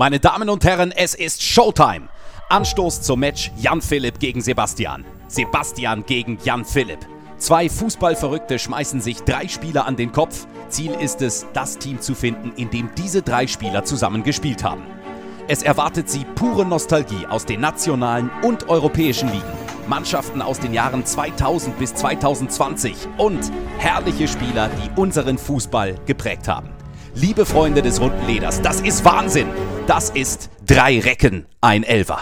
Meine Damen und Herren, es ist Showtime. Anstoß zum Match Jan Philipp gegen Sebastian. Sebastian gegen Jan Philipp. Zwei Fußballverrückte schmeißen sich drei Spieler an den Kopf. Ziel ist es, das Team zu finden, in dem diese drei Spieler zusammen gespielt haben. Es erwartet sie pure Nostalgie aus den nationalen und europäischen Ligen. Mannschaften aus den Jahren 2000 bis 2020 und herrliche Spieler, die unseren Fußball geprägt haben. Liebe Freunde des runden Leders, das ist Wahnsinn. Das ist drei Recken, ein Elfer.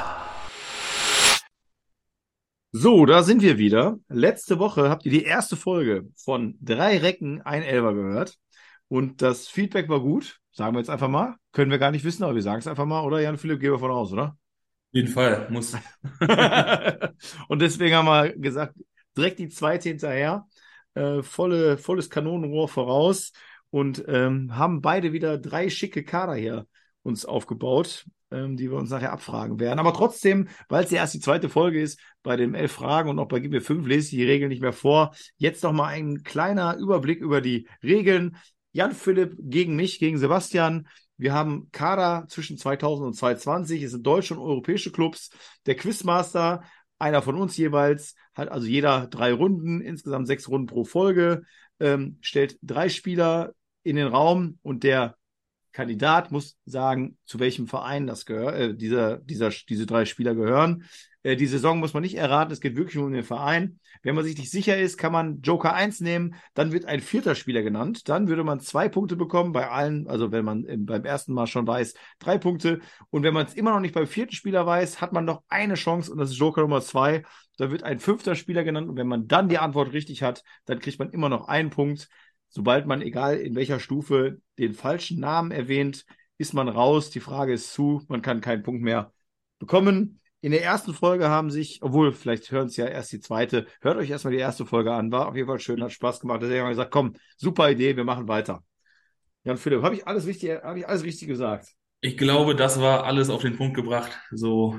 So, da sind wir wieder. Letzte Woche habt ihr die erste Folge von drei Recken, ein Elfer gehört. Und das Feedback war gut. Sagen wir jetzt einfach mal. Können wir gar nicht wissen, aber wir sagen es einfach mal, oder? Jan-Philipp, gehen wir von aus, oder? Auf jeden Fall, muss. und deswegen haben wir gesagt, direkt die zweite hinterher. Äh, volle, volles Kanonenrohr voraus und ähm, haben beide wieder drei schicke Kader hier uns aufgebaut, ähm, die wir uns nachher abfragen werden. Aber trotzdem, weil es ja erst die zweite Folge ist, bei den elf Fragen und auch bei Gib mir fünf lese ich die Regeln nicht mehr vor. Jetzt noch mal ein kleiner Überblick über die Regeln. Jan Philipp gegen mich, gegen Sebastian. Wir haben Kader zwischen 2000 und 2020. Es sind deutsche und europäische Clubs. Der Quizmaster, einer von uns jeweils, hat also jeder drei Runden, insgesamt sechs Runden pro Folge, ähm, stellt drei Spieler in den Raum und der Kandidat muss sagen, zu welchem Verein das gehört, äh, dieser, dieser, diese drei Spieler gehören. Äh, die Saison muss man nicht erraten, es geht wirklich um den Verein. Wenn man sich nicht sicher ist, kann man Joker 1 nehmen, dann wird ein vierter Spieler genannt. Dann würde man zwei Punkte bekommen bei allen, also wenn man beim ersten Mal schon weiß, drei Punkte. Und wenn man es immer noch nicht beim vierten Spieler weiß, hat man noch eine Chance und das ist Joker Nummer zwei. Da wird ein fünfter Spieler genannt und wenn man dann die Antwort richtig hat, dann kriegt man immer noch einen Punkt. Sobald man, egal in welcher Stufe, den falschen Namen erwähnt, ist man raus. Die Frage ist zu, man kann keinen Punkt mehr bekommen. In der ersten Folge haben sich, obwohl vielleicht hören es ja erst die zweite, hört euch erstmal die erste Folge an. War auf jeden Fall schön, hat Spaß gemacht. Deswegen haben wir gesagt, komm, super Idee, wir machen weiter. Jan Philipp, habe ich alles richtig, habe ich alles richtig gesagt? Ich glaube, das war alles auf den Punkt gebracht. So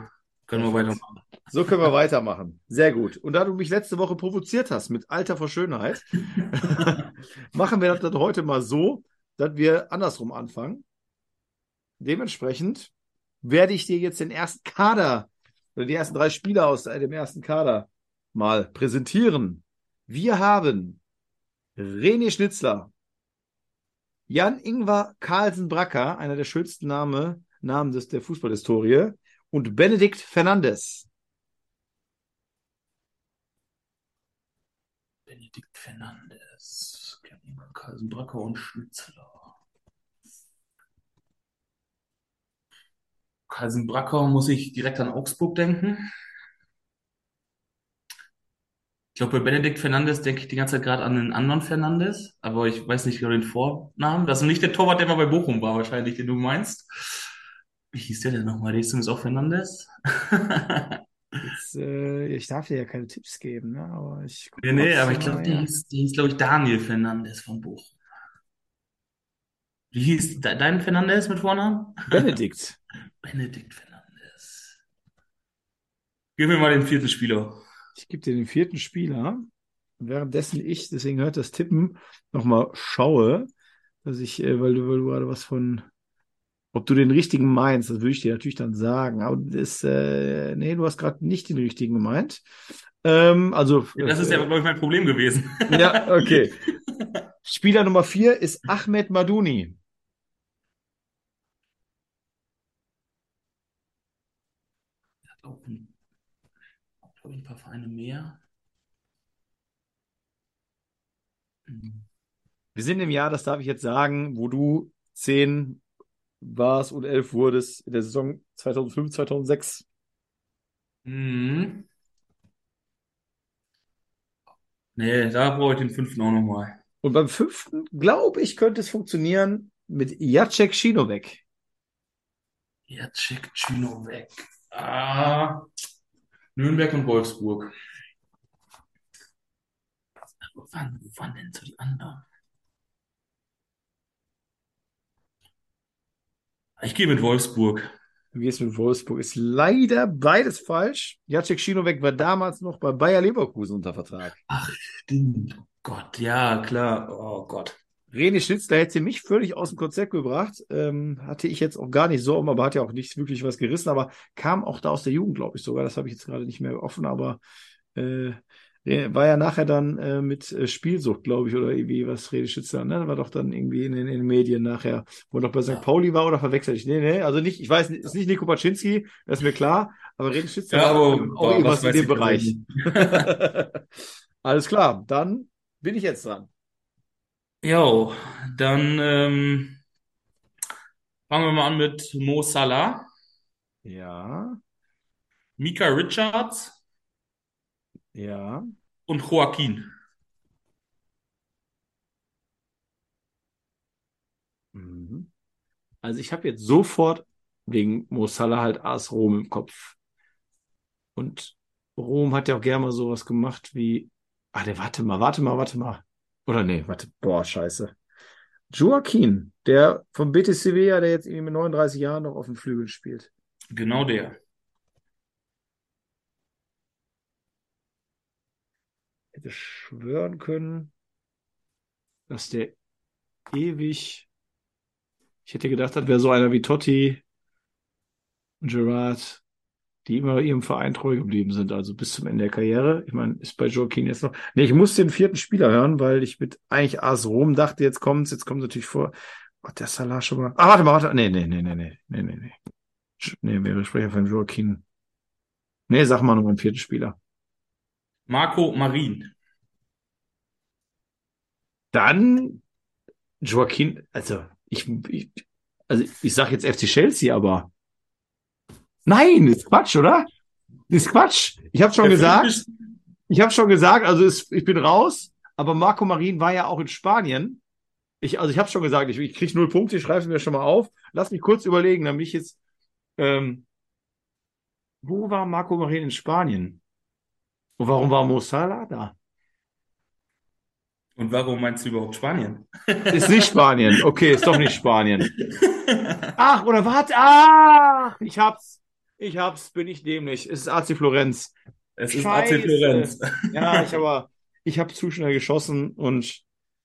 können wir weitermachen. So können wir weitermachen. Sehr gut. Und da du mich letzte Woche provoziert hast mit Alter vor Schönheit, machen wir das heute mal so, dass wir andersrum anfangen. Dementsprechend werde ich dir jetzt den ersten Kader oder die ersten drei Spieler aus dem ersten Kader mal präsentieren. Wir haben René Schnitzler, Jan-Ingvar Carlsen-Bracker, einer der schönsten Name, Namen des, der Fußballhistorie, und Benedikt Fernandes. Benedikt Fernandes, Carlsen-Bracker und Schnitzler. Carlsen-Bracker muss ich direkt an Augsburg denken. Ich glaube, bei Benedikt Fernandes denke ich die ganze Zeit gerade an einen anderen Fernandes, aber ich weiß nicht genau den Vornamen. Das ist nicht der Torwart, der mal bei Bochum war, wahrscheinlich, den du meinst. Wie hieß der denn nochmal? Der ist auch Fernandes. Jetzt, äh, ich darf dir ja keine Tipps geben, ne? aber ich Nee, nee, aber ich glaube, der hieß, hieß glaube ich, Daniel Fernandes von Bochum. Wie hieß de dein Fernandes mit Vornamen? Benedikt. Benedikt Fernandes. Gib mir mal den vierten Spieler. Ich gebe dir den vierten Spieler. Währenddessen ich, deswegen hört das Tippen, nochmal schaue, dass ich, äh, weil, du, weil du gerade was von, ob du den richtigen meinst, das würde ich dir natürlich dann sagen. Aber das, äh, nee, du hast gerade nicht den richtigen gemeint. Ähm, also. Ja, das ist ja, glaube ich, mein Problem gewesen. Ja, okay. Spieler Nummer vier ist Ahmed Madouni. auch glaube ich, ein paar Vereine mehr. Wir sind im Jahr, das darf ich jetzt sagen, wo du zehn warst und elf wurdest in der Saison 2005, 2006. Mhm. Nee, da brauche ich den fünften auch nochmal. Und beim fünften, glaube ich, könnte es funktionieren mit Jacek Schinowiak. Jacek Schinowiak. Ah, Nürnberg und Wolfsburg. Wo waren denn so die anderen? Ich gehe mit Wolfsburg. Du gehst mit Wolfsburg. Ist leider beides falsch. Jacek Schinowiak war damals noch bei Bayer Leverkusen unter Vertrag. Ach, stimmt. Oh Gott, ja, klar. Oh Gott. René Schnitzler hätte mich völlig aus dem Konzept gebracht. Ähm, hatte ich jetzt auch gar nicht so, aber hat ja auch nicht wirklich was gerissen, aber kam auch da aus der Jugend, glaube ich sogar. Das habe ich jetzt gerade nicht mehr offen, aber äh, war ja nachher dann äh, mit äh, Spielsucht, glaube ich, oder irgendwie was René Schnitzler, ne? War doch dann irgendwie in, in, den Medien nachher, wo er doch bei St. Ja. Pauli war oder verwechselt ich? Nee, nee, also nicht, ich weiß, ist nicht Nico Paczynski, das ist mir klar, aber René Schnitzler ja, aber, auch irgendwas in dem Bereich. Alles klar, dann bin ich jetzt dran. Jo, dann ähm, fangen wir mal an mit Mo Salah, Ja, Mika Richards ja. und Joaquin. Mhm. Also ich habe jetzt sofort wegen Mo Salah halt AS Rom im Kopf. Und Rom hat ja auch gerne mal sowas gemacht wie, ah, der, warte mal, warte mal, warte mal. Oder nee, warte, boah, scheiße. Joaquin, der vom Betis Sevilla, der jetzt irgendwie mit 39 Jahren noch auf dem Flügel spielt. Genau der. Hätte schwören können, dass der ewig. Ich hätte gedacht, das wäre so einer wie Totti und Gerard, die immer ihrem Verein treu geblieben sind, also bis zum Ende der Karriere. Ich meine, ist bei Joaquin jetzt noch. Nee, ich muss den vierten Spieler hören, weil ich mit eigentlich AS Rom dachte, jetzt kommt's, jetzt kommt natürlich vor. Oh, der Salah schon mal. Ah, warte mal, warte. Nee, nee, nee, nee, nee, nee, nee. Nee, wir sprechen von Joaquin. Nee, sag mal noch einen vierten Spieler. Marco Marin. Dann Joaquin, also ich, ich also ich sag jetzt FC Chelsea, aber nein, ist Quatsch, oder? Ist Quatsch. Ich habe schon Der gesagt, ich habe schon gesagt, also ist, ich bin raus, aber Marco Marin war ja auch in Spanien. Ich, also ich habe schon gesagt, ich, ich krieg null Punkte, ich schreibe es mir schon mal auf. Lass mich kurz überlegen, damit ich jetzt, ähm, wo war Marco Marin in Spanien? Und warum war Mo Salah da? Und warum meinst du überhaupt Spanien? Ist nicht Spanien. Okay, ist doch nicht Spanien. Ach, oder warte. Ach, ich hab's. Ich hab's, bin ich dämlich. Es ist AC Florenz. Es ist Scheiße. AC Florenz. Ja, ich aber, ich habe zu schnell geschossen und,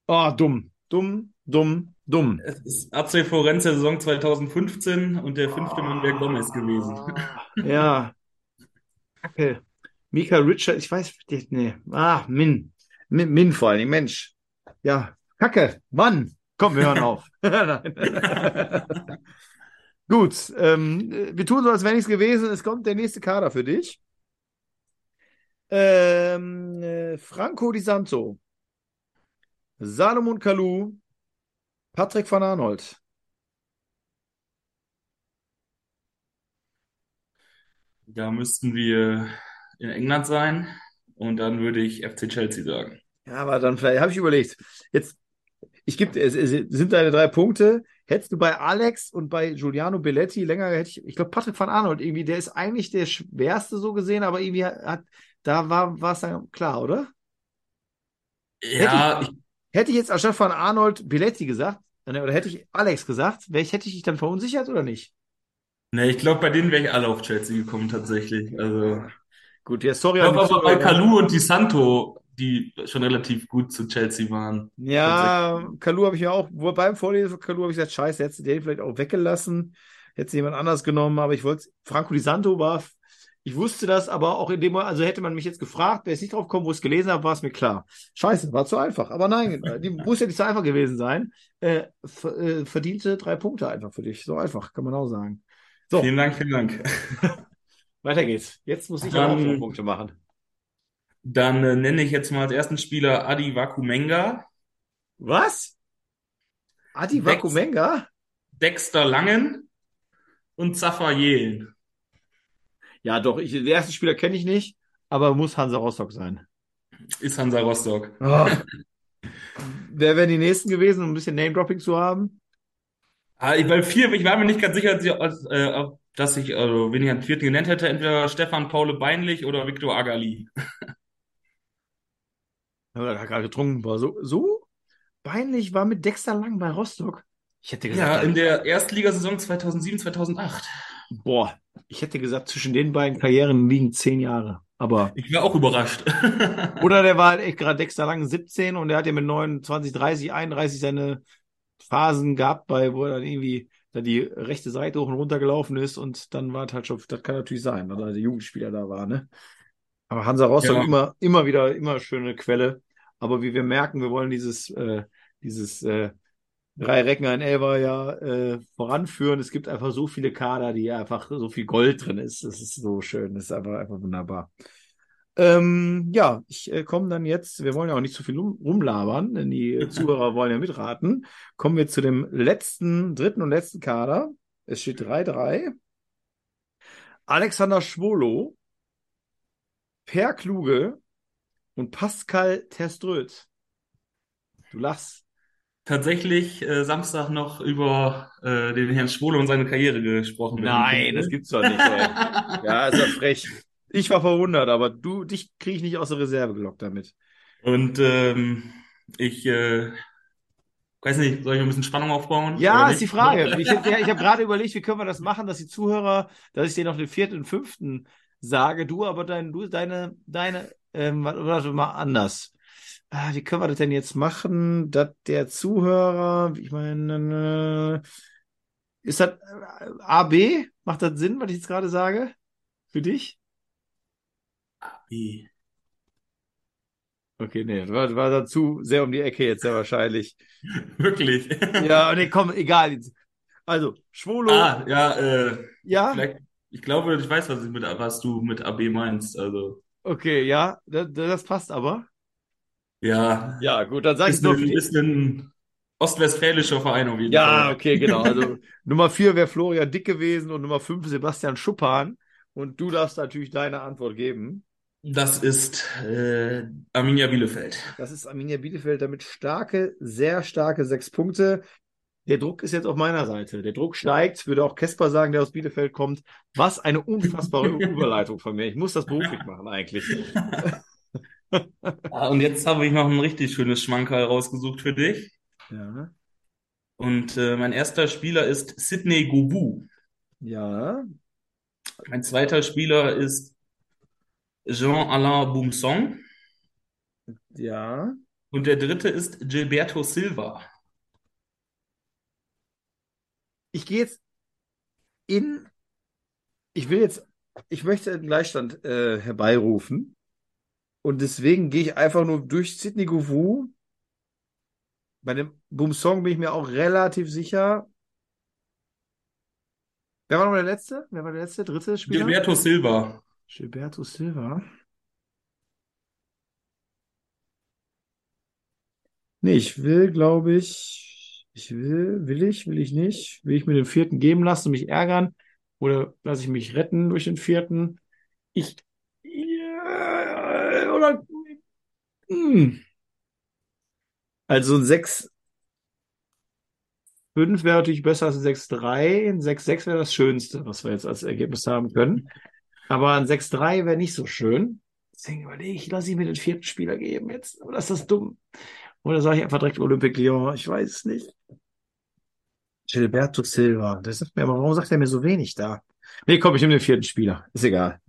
oh, dumm, dumm, dumm, dumm. Es ist AC Florenz der Saison 2015 und der fünfte Mann wäre Gomez gewesen. Ja. Kacke. Mika Richard, ich weiß, nee. Ah, Min. Min, Min vor allem, Mensch. Ja, Kacke, Mann. Komm, wir hören auf. Gut, ähm, wir tun so, als wäre nichts gewesen. Es kommt der nächste Kader für dich. Ähm, äh, Franco Di Santo, Salomon Kalou, Patrick van Arnold. Da müssten wir in England sein und dann würde ich FC Chelsea sagen. Ja, aber dann vielleicht habe ich überlegt. Jetzt, ich gebe, es, es sind deine drei Punkte. Hättest du bei Alex und bei Giuliano Belletti länger, hätte ich, ich glaube, Patrick van Arnold irgendwie, der ist eigentlich der schwerste so gesehen, aber irgendwie hat, da war, war es dann klar, oder? Ja, ich, Hätte ich jetzt anstatt von Arnold Belletti gesagt, äh, oder hätte ich Alex gesagt, wäre ich, hätte ich dich dann verunsichert oder nicht? ne, ich glaube, bei denen wäre ich alle auf Chelsea gekommen tatsächlich. Also, Gut, ja, sorry. ich glaube aber bei. Kalou und Di Santo, die schon relativ gut zu Chelsea waren. Ja, Kalu habe ich ja auch, beim Vorlesen von Kalu habe ich gesagt, scheiße, hättest du den vielleicht auch weggelassen, hättest jemand anders genommen, aber ich wollte, Franco Di Santo war, ich wusste das, aber auch in dem, also hätte man mich jetzt gefragt, wäre ich nicht drauf gekommen, wo ich es gelesen habe, war es mir klar. Scheiße, war zu einfach. Aber nein, äh, die muss ja nicht so einfach gewesen sein. Äh, äh, verdiente drei Punkte einfach für dich. So einfach, kann man auch sagen. So, Vielen Dank, vielen Dank. weiter geht's. Jetzt muss ich Dann- auch noch Punkte machen. Dann äh, nenne ich jetzt mal als ersten Spieler Adi Wakumenga, Was? Adi Dex- Wakumenga? Dexter Langen und Zafer Yelen. Ja, doch, ich, den ersten Spieler kenne ich nicht, aber muss Hansa Rostock sein. Ist Hansa Rostock. Oh. Wer wären die nächsten gewesen, um ein bisschen Name-Dropping zu haben? Ah, ich, weil vier, ich war mir nicht ganz sicher, dass, äh, ob- dass ich, also, wen ich einen vierten genannt hätte, entweder Stefan Paule Beinlich oder Viktor Agali. Ja, der hat gerade getrunken war. So, so peinlich war mit Dexter Lang bei Rostock. Ich hätte gesagt, Ja, in der Erstligasaison 2007, 2008. boah, Ich hätte gesagt, zwischen den beiden Karrieren liegen zehn Jahre. Aber. Ich war auch überrascht. Oder der war halt echt gerade Dexter Lang 17 und der hat ja mit 29, 30, 31 seine Phasen gehabt, bei, wo er dann irgendwie da die rechte Seite hoch und runter gelaufen ist und dann war es halt schon, das kann natürlich sein, weil er der Jugendspieler da war, ne? Aber Hansa Rostock Ja. immer, immer wieder, immer schöne Quelle. Aber wie wir merken, wir wollen dieses, äh, dieses äh, drei Recken ein Elber ja äh, voranführen. Es gibt einfach so viele Kader, die einfach so viel Gold drin ist. Das ist so schön. Das ist einfach, einfach wunderbar. Ähm, ja, ich äh, komme dann jetzt, wir wollen ja auch nicht zu viel rum, rumlabern, denn die Zuhörer wollen ja mitraten. Kommen wir zu dem letzten, dritten und letzten Kader. Es steht 3-3. Alexander Schwolo, Per Kluge und Pascal Terströth. Du lachst. Tatsächlich äh, Samstag noch über äh, den Herrn Schwole und seine Karriere gesprochen. Nein, das gibt's doch nicht, ey. Ja, ist ja frech. Ich war verwundert, aber du, dich kriege ich nicht aus der Reserve gelockt damit. Und ähm, ich äh, weiß nicht, soll ich noch ein bisschen Spannung aufbauen? Ja, ist die? Frage. Ich, ich habe gerade überlegt, wie können wir das machen, dass die Zuhörer, dass ich dir noch den vierten und fünften sage, du aber dein, du, deine, deine, ähm, warte mal anders. Ah, wie können wir das denn jetzt machen, dass der Zuhörer, ich meine, äh, ist das äh, AB? Macht das Sinn, was ich jetzt gerade sage? Für dich? Wie? Okay, nee, das war, war dazu sehr um die Ecke jetzt sehr wahrscheinlich. Wirklich? Ja, nee, komm, egal. Also, Schwolo, Ah, ja, äh, ja, ich glaube, ich weiß, was, ich mit, was du mit AB meinst. Also, okay, ja, das, das passt aber. ja, Ja, gut, dann sag ich nur ist ein ostwestfälischer Verein auf jeden Ja, Fall. okay, genau. Also Nummer vier wäre Florian Dick gewesen und Nummer fünf Sebastian Schuppan. Und du darfst natürlich deine Antwort geben. Das ist äh, Arminia Bielefeld. Das ist Arminia Bielefeld damit starke, sehr starke sechs Punkte. Der Druck ist jetzt auf meiner Seite. Der Druck steigt, würde auch Kesper sagen, der aus Bielefeld kommt. Was eine unfassbare Überleitung von mir. Ich muss das beruflich machen eigentlich. Ah, und jetzt habe ich noch ein richtig schönes Schmankerl rausgesucht für dich. Ja. Und äh, mein erster Spieler ist Sidney Gobu. Ja. Mein zweiter Spieler ist Jean-Alain Boumsong. Ja. Und der dritte ist Gilberto Silva. Ich gehe jetzt in. Ich will jetzt. Ich möchte einen Gleichstand äh, herbeirufen. Und deswegen gehe ich einfach nur durch Sydney Govou. Bei dem Boom-Song bin ich mir auch relativ sicher. Wer war noch der letzte? Wer war der letzte? Dritte Spieler? Gilberto Silva. Gilberto Silva. Nee, ich will, glaube ich, ich will, will ich, will ich nicht, will ich mir den vierten geben lassen und mich ärgern oder lasse ich mich retten durch den vierten? Ich, ja, oder, hm. Also ein 6, 5 wäre natürlich besser als ein 6-3. Ein 6-6 wäre das Schönste, was wir jetzt als Ergebnis haben können. Aber ein 6-3 wäre nicht so schön. Deswegen überlege ich, lasse ich mir den vierten Spieler geben jetzt. Oder ist das dumm? Oder sage ich einfach direkt Olympique Lyon? Ich weiß es nicht. Gilberto Silva. Das sagt mir, aber warum sagt er mir so wenig da? Nee, komm, ich nehme den vierten Spieler. Ist egal.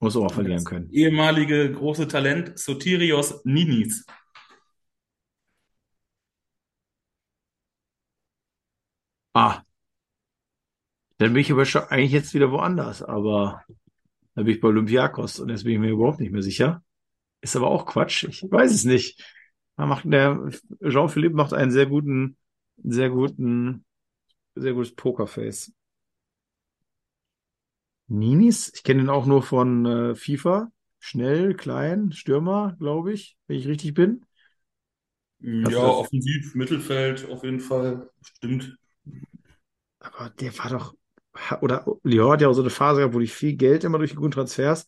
Muss auch mal verlieren können. Ehemalige große Talent Sotirios Ninis. Ah. Dann bin ich aber schon eigentlich jetzt wieder woanders, aber da bin ich bei Olympiakos und jetzt bin ich mir überhaupt nicht mehr sicher. Ist aber auch Quatsch. Ich weiß es nicht. Man macht, der Jean-Philippe macht einen sehr guten, sehr guten, sehr gutes Pokerface. Ninis, ich kenne ihn auch nur von äh, FIFA. Schnell, klein, Stürmer, glaube ich, wenn ich richtig bin. Ja, das- offensiv, Mittelfeld auf jeden Fall. Stimmt. Aber der war doch, oder Lyon hat ja auch so eine Phase gehabt, wo die viel Geld immer durch die guten Transfers.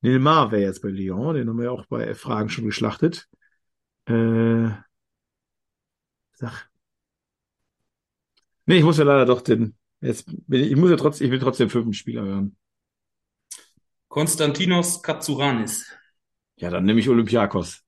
Neymar wäre jetzt bei Lyon, den haben wir ja auch bei Fragen schon geschlachtet. Äh, sag. Nee, ich muss ja leider doch den, jetzt ich, ich muss ja trotzdem, ich will trotzdem fünften Spieler hören. Konstantinos Katsuranis. Ja, dann nehme ich Olympiakos.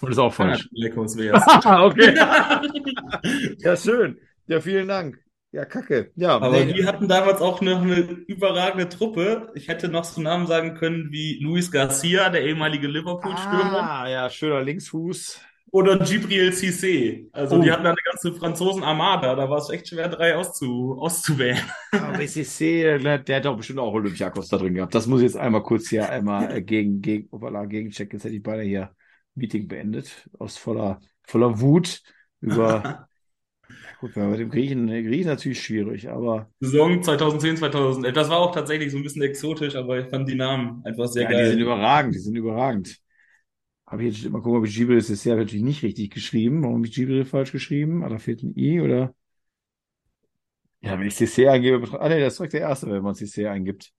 Und ist auch falsch. Panathinaikos wär's. Ah, okay. Ja, schön. Ja, vielen Dank. Ja, kacke. Ja, Aber nee. wir hatten damals auch noch eine überragende Truppe. Ich hätte noch so Namen sagen können wie Luis Garcia, der ehemalige Liverpool-Stürmer, Ah, ja, schöner Linksfuß. oder Gibril Cissé. Also Oh. die hatten da eine ganze Franzosen-Armada. Da war es echt schwer, drei auszu auszuwählen. Aber BCC, der, der hat doch bestimmt auch Olympiakos da drin gehabt. Das muss ich jetzt einmal kurz hier einmal äh, gegen, gegen, opala, gegenchecken. Jetzt hätte ich beinahe hier Meeting beendet. Aus voller, voller Wut über, gut, ja, mit dem Griechen, Griechen natürlich schwierig, aber Saison 2010, 2011. Das war auch tatsächlich so ein bisschen exotisch, aber ich fand die Namen einfach sehr ja, die sind geil. überragend, die sind überragend. Habe ich jetzt mal gucken, ob ich Gibril ist ja natürlich nicht richtig geschrieben. Warum habe ich Gibril falsch geschrieben? Ah, da fehlt ein I oder? Ja, wenn ich CC eingebe, ah nee, das ist direkt der erste, wenn man CC eingibt.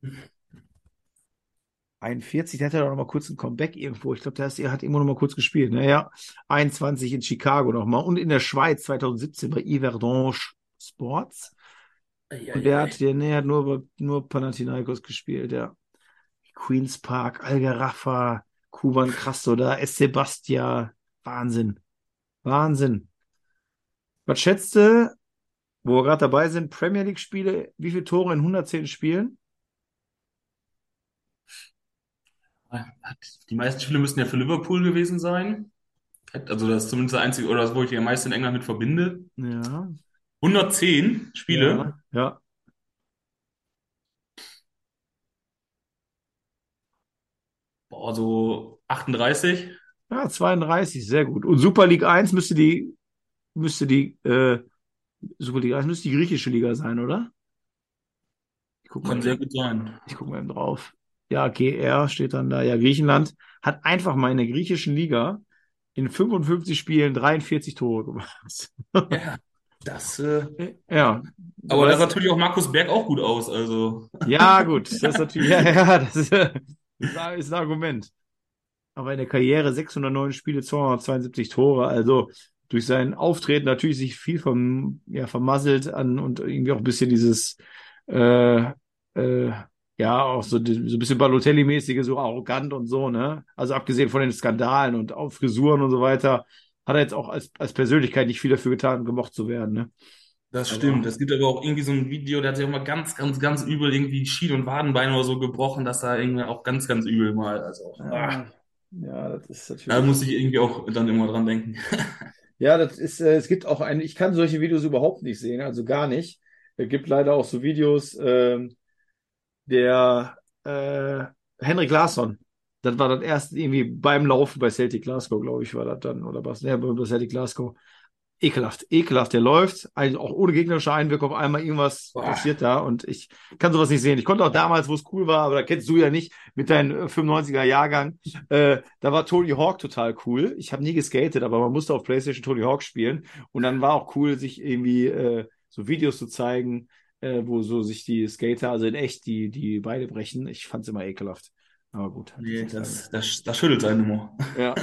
41, der hat ja doch noch mal kurz ein Comeback irgendwo. Ich glaube, der ist, er hat irgendwo noch mal kurz gespielt. Naja, 21 in Chicago noch mal und in der Schweiz 2017 bei Yverdon Sports. Und der hat, der, nee, hat nur, nur Panathinaikos gespielt, ja. Queens Park, Algarafa, Kuban Krasnodar, SC Bastia. Wahnsinn. Wahnsinn. Was schätzt du, wo wir gerade dabei sind, Premier League Spiele, wie viele Tore in 110 Spielen? Die meisten Spiele müssten ja für Liverpool gewesen sein. Also das ist zumindest das einzige, oder das, wo ich die am meisten in England mit verbinde. Ja. 110 Spiele. Ja. ja. Boah, so 38. Ja, 32, sehr gut. Und Super League 1 müsste die, müsste die, äh, Super League 1 müsste die griechische Liga sein, oder? Ich guck mal, Kann sehr gut sein. ich guck mal eben drauf. Ja, GR steht dann da. Ja, Griechenland hat einfach mal in der griechischen Liga in 55 Spielen 43 Tore gemacht. Ja, das, äh, Ja. aber da sah natürlich auch Markus Berg auch gut aus. Also, Ja, gut, das ist natürlich, ja, ja, das ist, äh, ist ein- ist ein Argument. Aber in der Karriere 609 Spiele, 272 Tore, also durch sein Auftreten natürlich sich viel vom, ja, vermasselt an und irgendwie auch ein bisschen dieses, äh, äh, ja, auch so, die- so ein bisschen Balotelli-mäßige, so arrogant und so, ne? Also abgesehen von den Skandalen und auch Frisuren und so weiter, hat er jetzt auch als, als Persönlichkeit nicht viel dafür getan, gemocht zu werden, ne? das Aber- stimmt. Es gibt aber auch irgendwie so ein Video, der hat sich auch mal ganz, ganz, ganz übel irgendwie Schien- und Wadenbein oder so gebrochen. Das sah irgendwie auch ganz, ganz übel mal. Also, ah, Ja, das ist natürlich. da muss ich irgendwie auch dann immer dran denken. Ja, das ist, äh, es gibt auch ein, ich kann solche Videos überhaupt nicht sehen, also gar nicht. Es gibt leider auch so Videos, ähm, der äh, Henrik Larsson, das war das erste irgendwie beim Laufen bei Celtic Glasgow, glaube ich, war das dann, oder was? Ja, bei Celtic Glasgow. Ekelhaft, ekelhaft, der läuft, eigentlich auch ohne gegnerische Einwirkung, auf einmal irgendwas Boah. passiert da und ich kann sowas nicht sehen. Ich konnte auch damals, wo es cool war, aber da kennst du ja nicht mit deinem äh, 95er Jahrgang, äh, da war Tony Hawk total cool. Ich habe nie geskatet, aber man musste auf PlayStation Tony Hawk spielen und dann war auch cool, sich irgendwie äh, so Videos zu zeigen, äh, wo so sich die Skater, also in echt, die, die Beine brechen. Ich fand's immer ekelhaft. Aber gut. Nee, das, das, das schüttelt seine Nummer. Ja.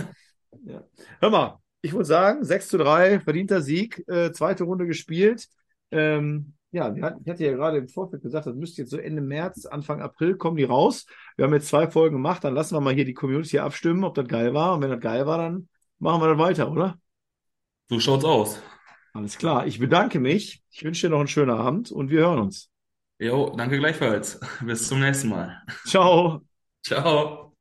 ja. Hör mal, ich würde sagen, 6 zu 3, verdienter Sieg, äh, zweite Runde gespielt. Ähm, ja, wir hatten, ich hatte ja gerade im Vorfeld gesagt, das müsste jetzt so Ende März, Anfang April kommen die raus. Wir haben jetzt zwei Folgen gemacht, dann lassen wir mal hier die Community abstimmen, ob das geil war. Und wenn das geil war, dann machen wir das weiter, oder? So schaut's aus. Alles klar. Ich bedanke mich. Ich wünsche dir noch einen schönen Abend und wir hören uns. Jo, danke gleichfalls. Bis zum nächsten Mal. Ciao. Ciao.